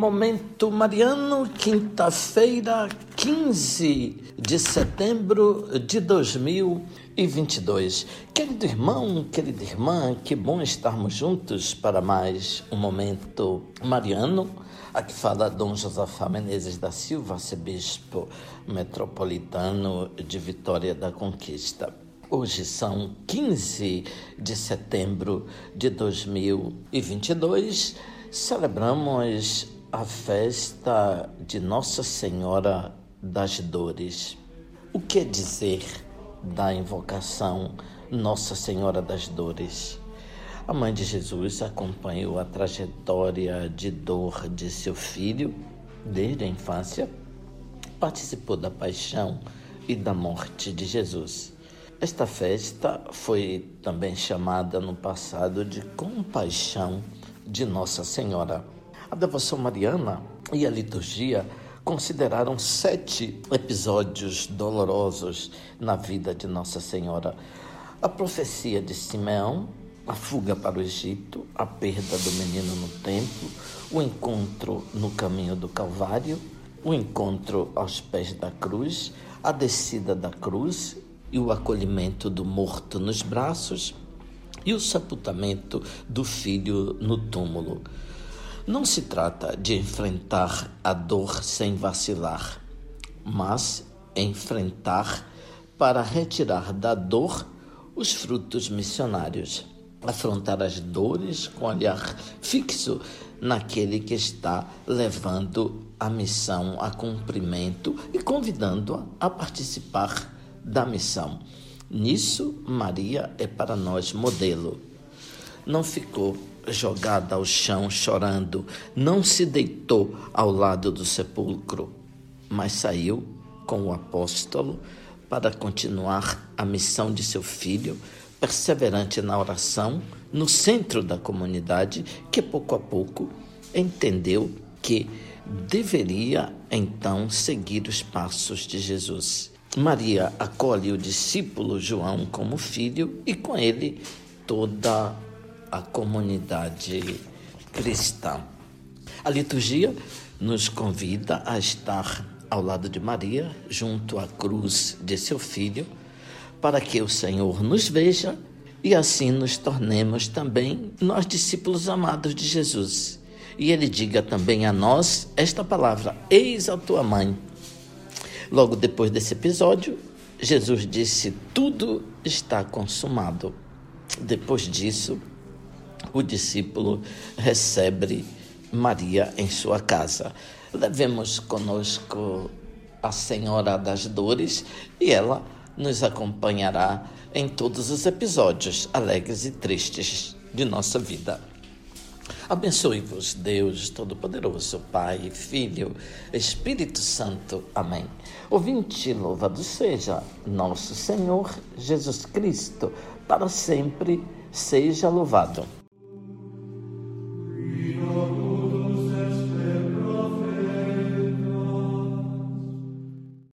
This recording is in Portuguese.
Momento Mariano, quinta-feira, 15 de setembro de 2022. Querido irmão, querida irmã, que bom estarmos juntos para mais um Momento Mariano. Aqui fala Dom Josafá Menezes da Silva, arcebispo metropolitano de Vitória da Conquista. Hoje são 15 de setembro de 2022. Celebramos a festa de Nossa Senhora das Dores. O que dizer da invocação Nossa Senhora das Dores? A mãe de Jesus acompanhou a trajetória de dor de seu filho desde a infância, participou da paixão e da morte de Jesus. Esta festa foi também chamada no passado de Compaixão de Nossa Senhora. A devoção mariana e a liturgia consideraram sete episódios dolorosos na vida de Nossa Senhora. A profecia de Simeão, a fuga para o Egito, a perda do menino no templo, o encontro no caminho do Calvário, o encontro aos pés da cruz, a descida da cruz e o acolhimento do morto nos braços e o sepultamento do filho no túmulo. Não se trata de enfrentar a dor sem vacilar, mas enfrentar para retirar da dor os frutos missionários. Afrontar as dores com olhar fixo naquele que está levando a missão a cumprimento e convidando-a a participar da missão. Nisso, Maria é para nós modelo. Não ficou jogada ao chão chorando, não se deitou ao lado do sepulcro, mas saiu com o apóstolo para continuar a missão de seu filho, perseverante na oração, no centro da comunidade, que pouco a pouco entendeu que deveria então seguir os passos de Jesus. Maria acolhe o discípulo João como filho e com ele toda a comunidade cristã. A liturgia nos convida a estar ao lado de Maria, junto à cruz de seu filho, para que o Senhor nos veja e assim nos tornemos também nós discípulos amados de Jesus. E ele diga também a nós esta palavra: Eis a tua mãe. Logo depois desse episódio, Jesus disse: Tudo está consumado. Depois disso, o discípulo recebe Maria em sua casa. Levemos conosco a Senhora das Dores e ela nos acompanhará em todos os episódios alegres e tristes de nossa vida. Abençoe-vos, Deus Todo-Poderoso, Pai, Filho, Espírito Santo. Amém. Ouvinte, louvado seja nosso Senhor Jesus Cristo, para sempre seja louvado.